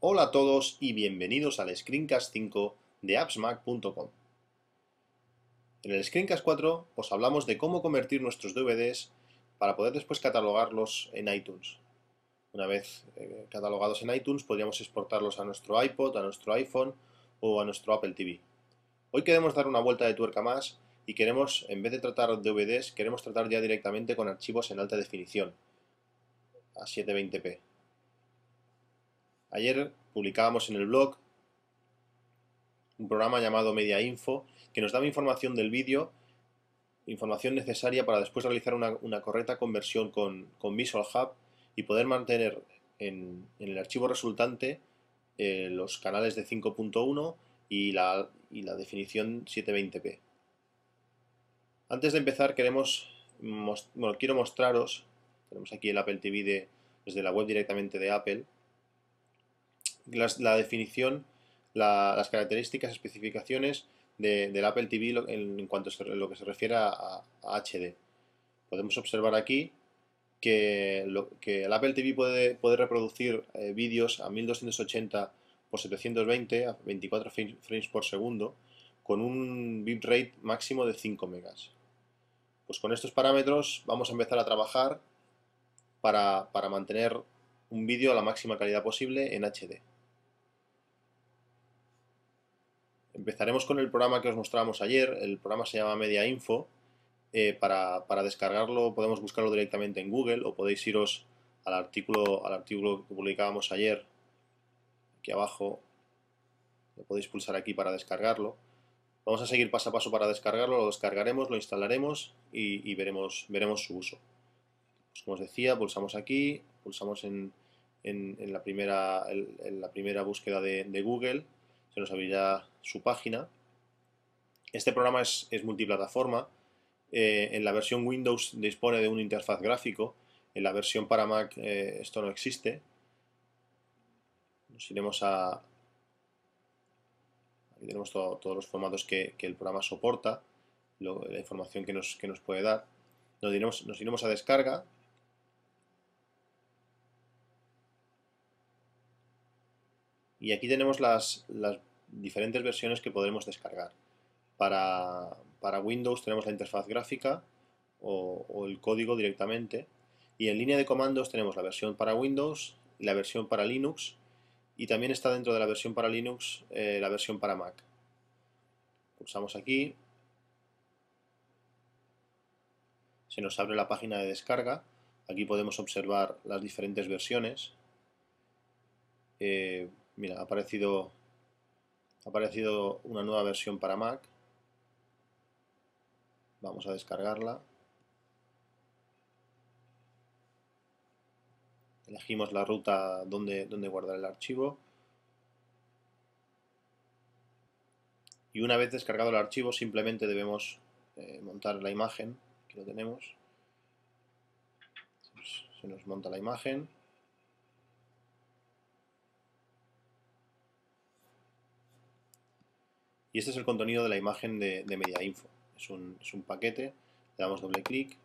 Hola a todos y bienvenidos al Screencast 5 de appsmac.com. En el Screencast 4 os hablamos de cómo convertir nuestros DVDs para poder después catalogarlos en iTunes. Una vez eh, catalogados en iTunes podríamos exportarlos a nuestro iPod, a nuestro iPhone o a nuestro Apple TV. Hoy queremos dar una vuelta de tuerca más y queremos, en vez de tratar DVDs, queremos tratar ya directamente con archivos en alta definición, a 720p. Ayer publicábamos en el blog un programa llamado Media Info que nos daba información del vídeo, información necesaria para después realizar una, correcta conversión con, Visual Hub y poder mantener en, el archivo resultante eh, los canales de 5.1 y la, definición 720p. Antes de empezar queremos, bueno, quiero mostraros, tenemos aquí el Apple TV desde la web directamente de Apple, la definición, las características, especificaciones del Apple TV en, cuanto a lo que se refiere a, HD. Podemos observar aquí que, el Apple TV puede, puede reproducir eh, vídeos a 1280 x 720 a 24 frames por segundo con un bitrate máximo de 5 megas. Pues con estos parámetros vamos a empezar a trabajar para, para mantener un vídeo a la máxima calidad posible en HD. Empezaremos con el programa que os mostrábamos ayer, el programa se llama Media Info. Eh, para, descargarlo podemos buscarlo directamente en Google o podéis iros al artículo, al artículo que publicábamos ayer, aquí abajo, lo podéis pulsar aquí para descargarlo. Vamos a seguir paso a paso para descargarlo, lo descargaremos, lo instalaremos y, veremos, veremos su uso. Pues como os decía, pulsamos aquí, pulsamos en, la, primera, en, la primera búsqueda de, Google, se nos abrirá su página. Este programa es, multiplataforma. Eh, en la versión Windows dispone de una interfaz gráfico. En la versión para Mac eh, esto no existe. Nos iremos a, Aquí tenemos todos los formatos que, el programa soporta, la información que nos, nos puede dar. Nos iremos, nos iremos a descarga. Y aquí tenemos las, diferentes versiones que podremos descargar. Para, Windows tenemos la interfaz gráfica o, o, el código directamente. Y en línea de comandos tenemos la versión para Windows, la versión para Linux y también está dentro de la versión para Linux eh, la versión para Mac. Pulsamos aquí. Se nos abre la página de descarga. Aquí podemos observar las diferentes versiones. Eh, mira, ha aparecido, ha aparecido una nueva versión para Mac. Vamos a descargarla. elegimos la ruta donde, donde guardar el archivo y una vez descargado el archivo simplemente debemos eh, montar la imagen, que lo tenemos, se nos monta la imagen, y este es el contenido de la imagen de, de MediaInfo, es un, es un paquete, le damos doble clic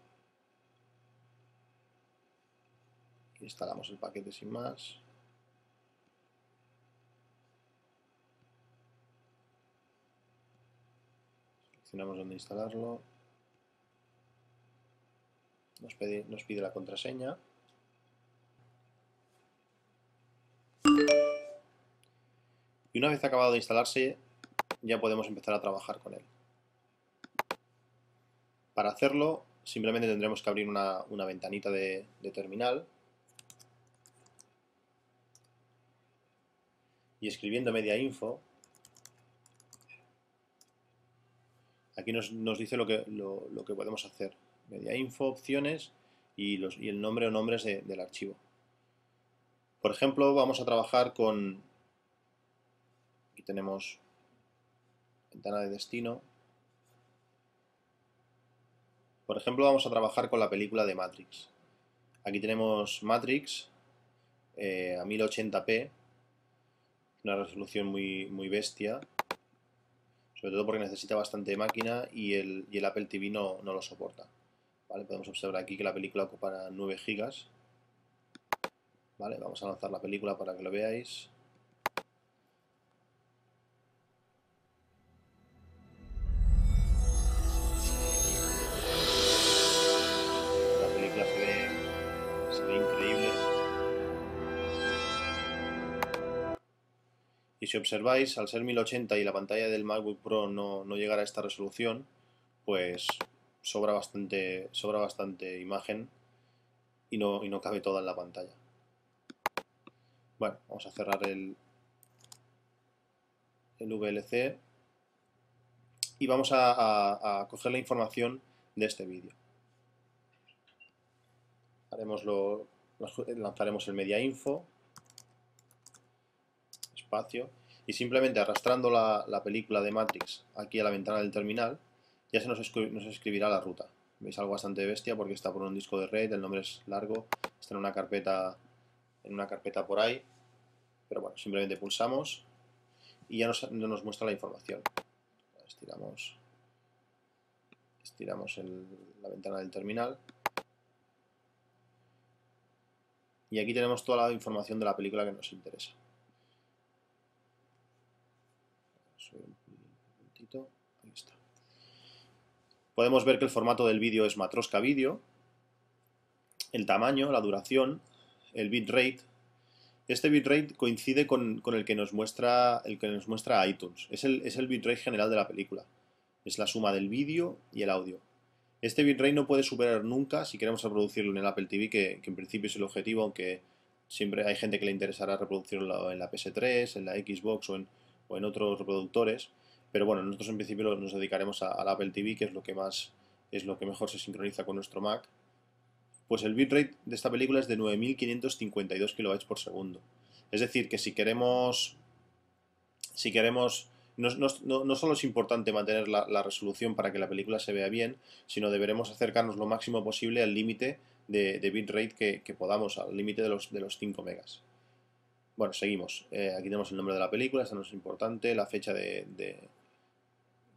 instalamos el paquete sin más. Seleccionamos dónde instalarlo. Nos pide, nos pide la contraseña. Y una vez acabado de instalarse, ya podemos empezar a trabajar con él. Para hacerlo, simplemente tendremos que abrir una, ventanita de terminal y escribiendo media info, aquí nos, dice lo que, lo, que podemos hacer. Media info, opciones y, el nombre o nombres del archivo. Por ejemplo, vamos a trabajar con... Aquí tenemos ventana de destino. Por ejemplo, vamos a trabajar con la película de Matrix. Aquí tenemos Matrix eh, a 1080p una resolución muy, muy bestia, sobre todo porque necesita bastante máquina y el, el Apple TV no, lo soporta. ¿Vale? Podemos observar aquí que la película ocupa 9 gigas. ¿Vale? Vamos a lanzar la película para que lo veáis. Y si observáis, al ser 1080 y la pantalla del MacBook Pro no, no llegar a esta resolución, pues sobra bastante, sobra bastante imagen y no, y no cabe toda en la pantalla. Bueno, vamos a cerrar el, el VLC y vamos a, coger la información de este vídeo. lanzaremos el media info, y simplemente arrastrando la, película de Matrix aquí a la ventana del terminal, ya se nos, nos, escribirá la ruta. Veis algo bastante bestia porque está por un disco de red, el nombre es largo, está en una carpeta, en una carpeta por ahí, pero bueno, simplemente pulsamos y ya nos, nos muestra la información. Estiramos, estiramos la ventana del terminal. Y aquí tenemos toda la información de la película que nos interesa. Podemos ver que el formato del vídeo es matrosca vídeo, el tamaño, la duración, el bitrate. Este bitrate coincide con, el, que nos muestra, el que nos muestra iTunes. Es el, es el bitrate general de la película. Es la suma del vídeo y el audio. Este bitrate no puede superar nunca, si queremos reproducirlo en el Apple TV, que, en principio es el objetivo, aunque siempre hay gente que le interesará reproducirlo en la PS3, en la Xbox o en, o en otros reproductores. Pero bueno, nosotros en principio nos dedicaremos al Apple TV, que es lo que más es lo que mejor se sincroniza con nuestro Mac. Pues el bitrate de esta película es de 9552 kilobytes por segundo. Es decir, que si queremos si queremos no, solo es importante mantener la, resolución para que la película se vea bien, sino deberemos acercarnos lo máximo posible al límite de, bitrate que, podamos, al límite de los, de los 5 megas. Bueno, seguimos. Eh, aquí tenemos el nombre de la película, esto no es importante, la fecha de,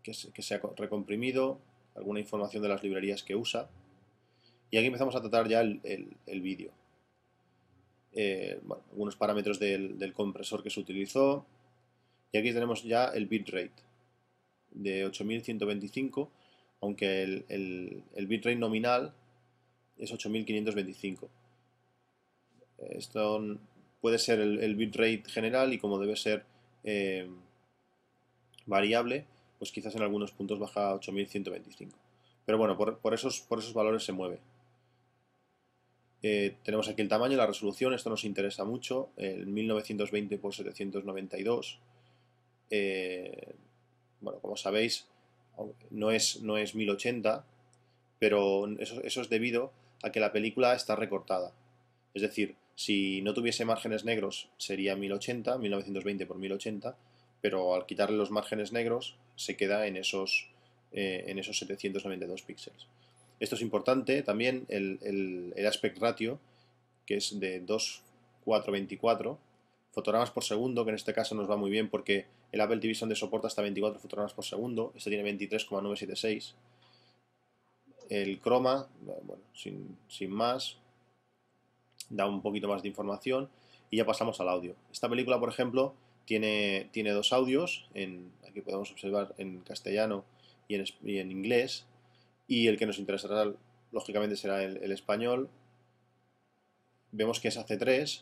que se, ha recomprimido, alguna información de las librerías que usa. Y aquí empezamos a tratar ya el, vídeo. Eh, algunos parámetros del, compresor que se utilizó. Y aquí tenemos ya el bitrate de 8125, aunque el, bitrate nominal es 8525. Esto puede ser el, bitrate general y como debe ser eh, variable, pues quizás en algunos puntos baja a 8125. Pero bueno, por, esos, por esos valores se mueve. Eh, tenemos aquí el tamaño, la resolución, esto nos interesa mucho, el 1920 x 792. bueno, como sabéis, no es, no es 1080, pero eso, eso es debido a que la película está recortada. Es decir, si no tuviese márgenes negros sería 1080, 1920 x 1080, pero al quitarle los márgenes negros se queda en esos, eh, en esos 792 píxeles. Esto es importante, también el, aspect ratio, que es de 2,424 fotogramas por segundo, que en este caso nos va muy bien porque el Apple TV Sonde soporta hasta 24 fotogramas por segundo, este tiene 23,976. El croma, bueno, sin, sin más, da un poquito más de información y ya pasamos al audio. Esta película, por ejemplo, tiene, tiene dos audios, en, aquí podemos observar en castellano y en, en inglés, y el que nos interesará lógicamente será el, español. Vemos que es AC3,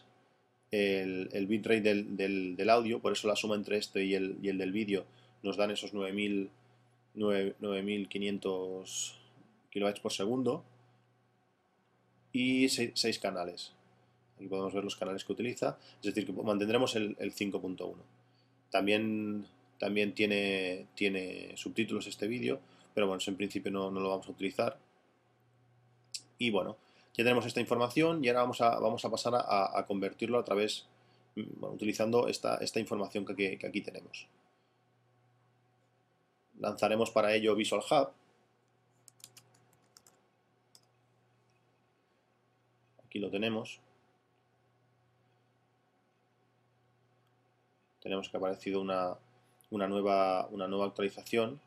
el, el bitrate del, del, audio, por eso la suma entre este y el, y el del vídeo nos dan esos 9500 kilobytes por segundo y 6 canales. Aquí podemos ver los canales que utiliza, es decir, que mantendremos el, 5.1. También, también tiene, tiene subtítulos este vídeo, pero bueno, en principio no, lo vamos a utilizar. Y bueno, ya tenemos esta información y ahora vamos a, vamos a pasar a, convertirlo a través, utilizando esta, esta información que, que aquí tenemos. Lanzaremos para ello Visual Hub. Aquí lo tenemos. Tenemos que ha aparecido una, nueva, una nueva actualización.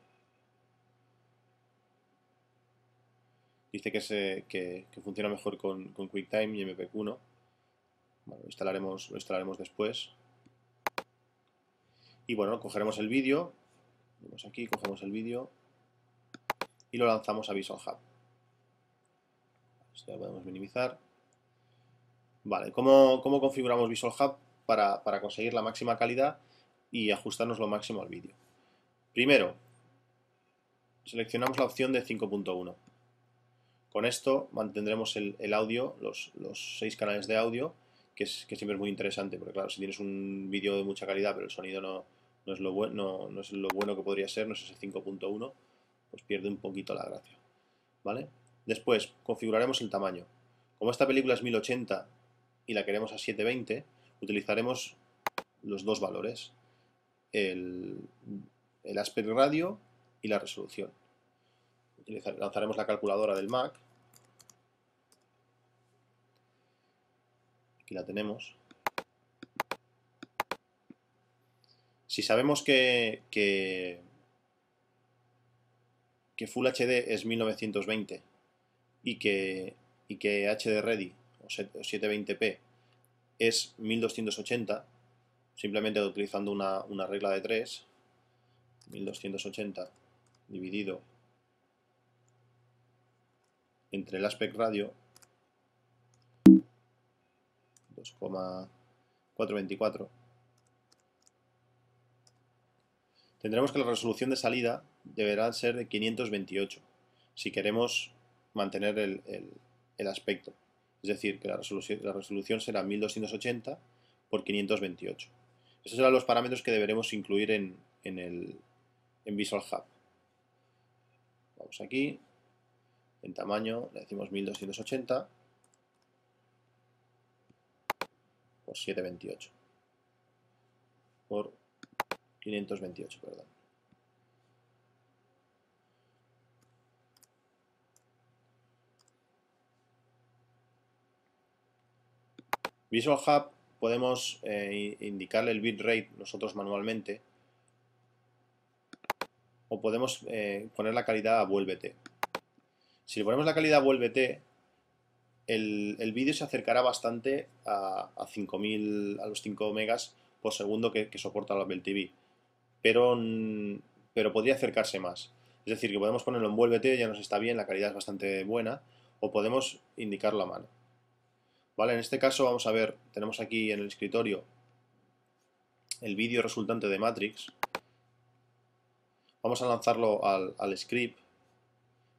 Dice que, se, que, funciona mejor con, QuickTime y MPQ1. Bueno, lo instalaremos, lo instalaremos después. Y bueno, cogeremos el vídeo. Vemos aquí, cogemos el vídeo y lo lanzamos a Visual Hub. Esto lo podemos minimizar. Vale, ¿cómo, ¿cómo configuramos Visual Hub? Para, conseguir la máxima calidad y ajustarnos lo máximo al vídeo. Primero, seleccionamos la opción de 5.1. Con esto mantendremos el, audio, los, seis canales de audio, que, siempre es muy interesante, porque claro, si tienes un vídeo de mucha calidad, pero el sonido no, es, lo bueno, no, es lo bueno que podría ser, no es ese 5.1, pues pierde un poquito la gracia. ¿Vale? Después, configuraremos el tamaño. Como esta película es 1080 y la queremos a 720, utilizaremos los dos valores, el, aspect radio y la resolución. lanzaremos la calculadora del Mac. Aquí la tenemos. Si sabemos que, que, Full HD es 1920 y que, y que HD Ready o 720p es 1280, simplemente utilizando una, una regla de 3, 1280 dividido entre el aspect radio 2,424 tendremos que la resolución de salida deberá ser de 528 si queremos mantener el, el aspecto es decir, que la resolución, la resolución será 1280 por 528. Esos serán los parámetros que deberemos incluir en, el, en Visual Hub. Vamos aquí, en tamaño le decimos 1280 por 728 por 528, perdón. Visual Hub podemos eh, indicarle el bitrate nosotros manualmente o podemos eh, poner la calidad a vuélvete. Si le ponemos la calidad a vuélvete, el, vídeo se acercará bastante a, a 5000, a los 5 megas por segundo que, soporta la Apple TV, pero, pero podría acercarse más. Es decir, que podemos ponerlo en vuélvete, ya nos está bien, la calidad es bastante buena, o podemos indicarlo a mano. ¿Vale? En este caso vamos a ver, tenemos aquí en el escritorio el vídeo resultante de Matrix. Vamos a lanzarlo al, script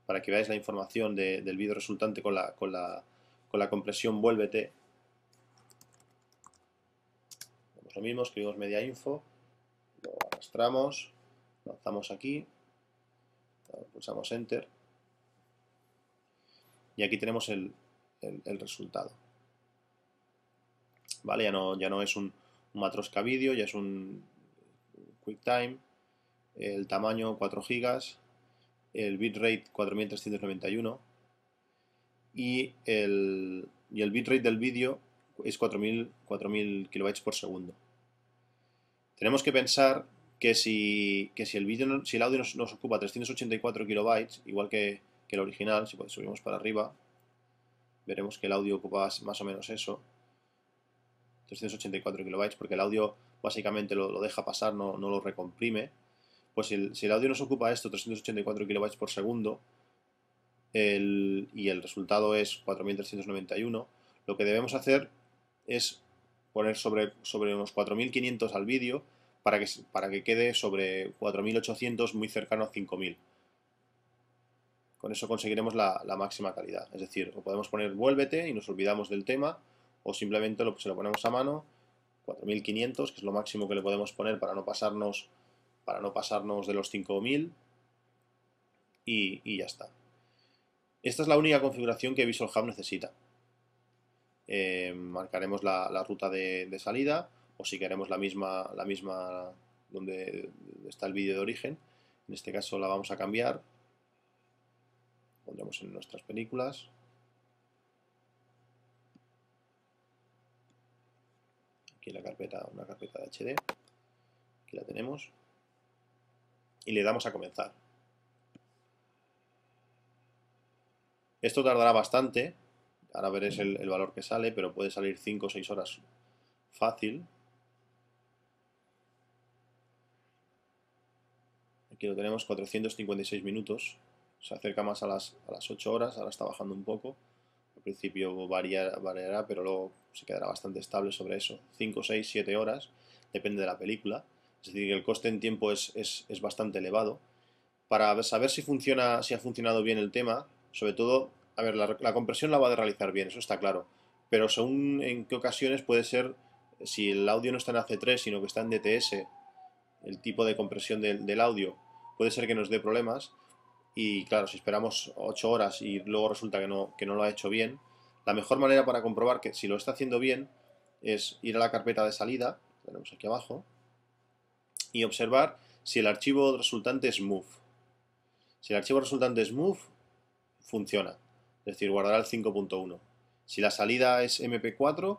para que veáis la información del vídeo resultante con la, con la, con la compresión vuélvete. Hacemos lo mismo, escribimos media info, lo arrastramos, lanzamos aquí, pulsamos enter y aquí tenemos el resultado. ¿Vale? Ya no, ya no es un, Matroska vídeo, ya es un QuickTime, el tamaño 4 GB, el bitrate 4391 y el, y el bitrate del vídeo es 4000, 4000 kilobytes por segundo. Tenemos que pensar que si, si, el, vídeo, si el audio nos, nos, ocupa 384 kilobytes, igual que, que el original, si subimos para arriba, veremos que el audio ocupa más o menos eso. 384 kilobytes, porque el audio básicamente lo, deja pasar, no, lo recomprime. Pues si el, audio nos ocupa esto, 384 kilobytes por segundo, y el resultado es 4391, lo que debemos hacer es poner sobre, sobre unos 4500 al vídeo para que, para que quede sobre 4800 muy cercano a 5000. Con eso conseguiremos la, la, máxima calidad. Es decir, o podemos poner vuélvete y nos olvidamos del tema, o simplemente lo, se lo ponemos a mano, 4500, que es lo máximo que le podemos poner para no pasarnos, para no pasarnos de los 5000 y, ya está. Esta es la única configuración que Visual Hub necesita. Eh, marcaremos la, ruta de, salida o si queremos la misma, la misma donde está el vídeo de origen. En este caso la vamos a cambiar. Pondremos en nuestras películas. La carpeta, una carpeta de HD. Aquí la tenemos. Y le damos a comenzar. Esto tardará bastante. Ahora veréis el, el valor que sale, pero puede salir 5 o 6 horas fácil. Aquí lo tenemos, 456 minutos. Se acerca más a las, a las 8 horas, ahora está bajando un poco. Al principio variará, pero luego se quedará bastante estable sobre eso. 5, 6, 7 horas, depende de la película. es decir, que el coste en tiempo es, bastante elevado. Para saber si funciona, si ha funcionado bien el tema, sobre todo, a ver, la, la compresión la va a realizar bien, eso está claro, pero según en qué ocasiones puede ser, si el audio no está en AC3, sino que está en DTS, el tipo de compresión del, audio, puede ser que nos dé problemas. Y claro, si esperamos 8 horas y luego resulta que no, que no lo ha hecho bien, la mejor manera para comprobar que si lo está haciendo bien es ir a la carpeta de salida, tenemos aquí abajo, y observar si el archivo resultante es move. Si el archivo resultante es move, funciona, es decir, guardará el 5.1. Si la salida es MP4,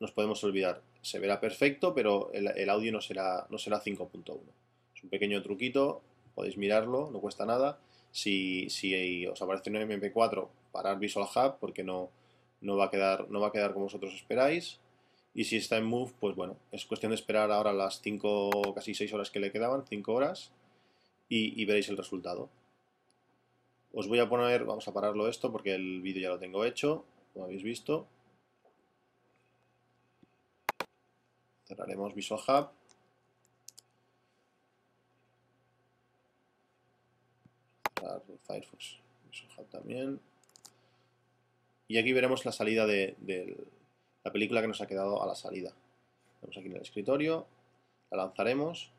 nos podemos olvidar. Se verá perfecto, pero el, audio no será, no será 5.1. Es un pequeño truquito, podéis mirarlo, no cuesta nada. Si, os aparece un MP4, parar Visual Hub porque no, no, va a quedar, no va a quedar como vosotros esperáis. Y si está en Move, pues bueno, es cuestión de esperar ahora las 5, casi 6 horas que le quedaban, 5 horas, y, y, veréis el resultado. Os voy a poner, vamos a pararlo esto porque el vídeo ya lo tengo hecho, como habéis visto. Cerraremos Visual Hub. Firefox también. Y aquí veremos la salida de, la película que nos ha quedado a la salida. Vamos aquí en el escritorio, la lanzaremos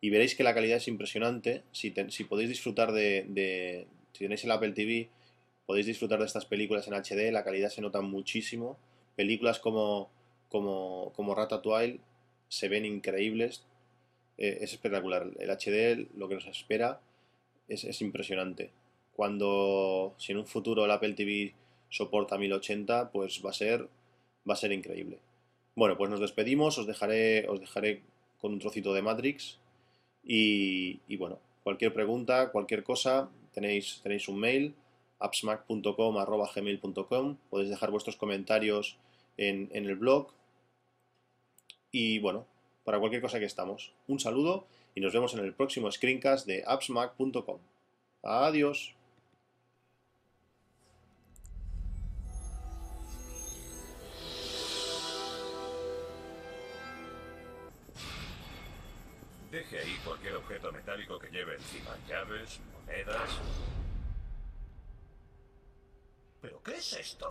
y veréis que la calidad es impresionante. Si, podéis disfrutar de, si tenéis el Apple TV, podéis disfrutar de estas películas en HD, la calidad se nota muchísimo. Películas como como, como Ratatouille se ven increíbles. Eh, es espectacular. El HD, lo que nos espera, es, impresionante. Cuando, si en un futuro el Apple TV soporta 1080, pues va a ser, va a ser increíble. Bueno, pues nos despedimos, os dejaré, os dejaré con un trocito de Matrix y, bueno, cualquier pregunta, cualquier cosa, tenéis, tenéis un mail, appsmac.com, podéis dejar vuestros comentarios en, en el blog y bueno, para cualquier cosa que estamos. Un saludo y nos vemos en el próximo screencast de appsmac.com. Adiós. Deje ahí cualquier objeto metálico que lleve encima. Llaves, monedas... ¿Pero qué es esto?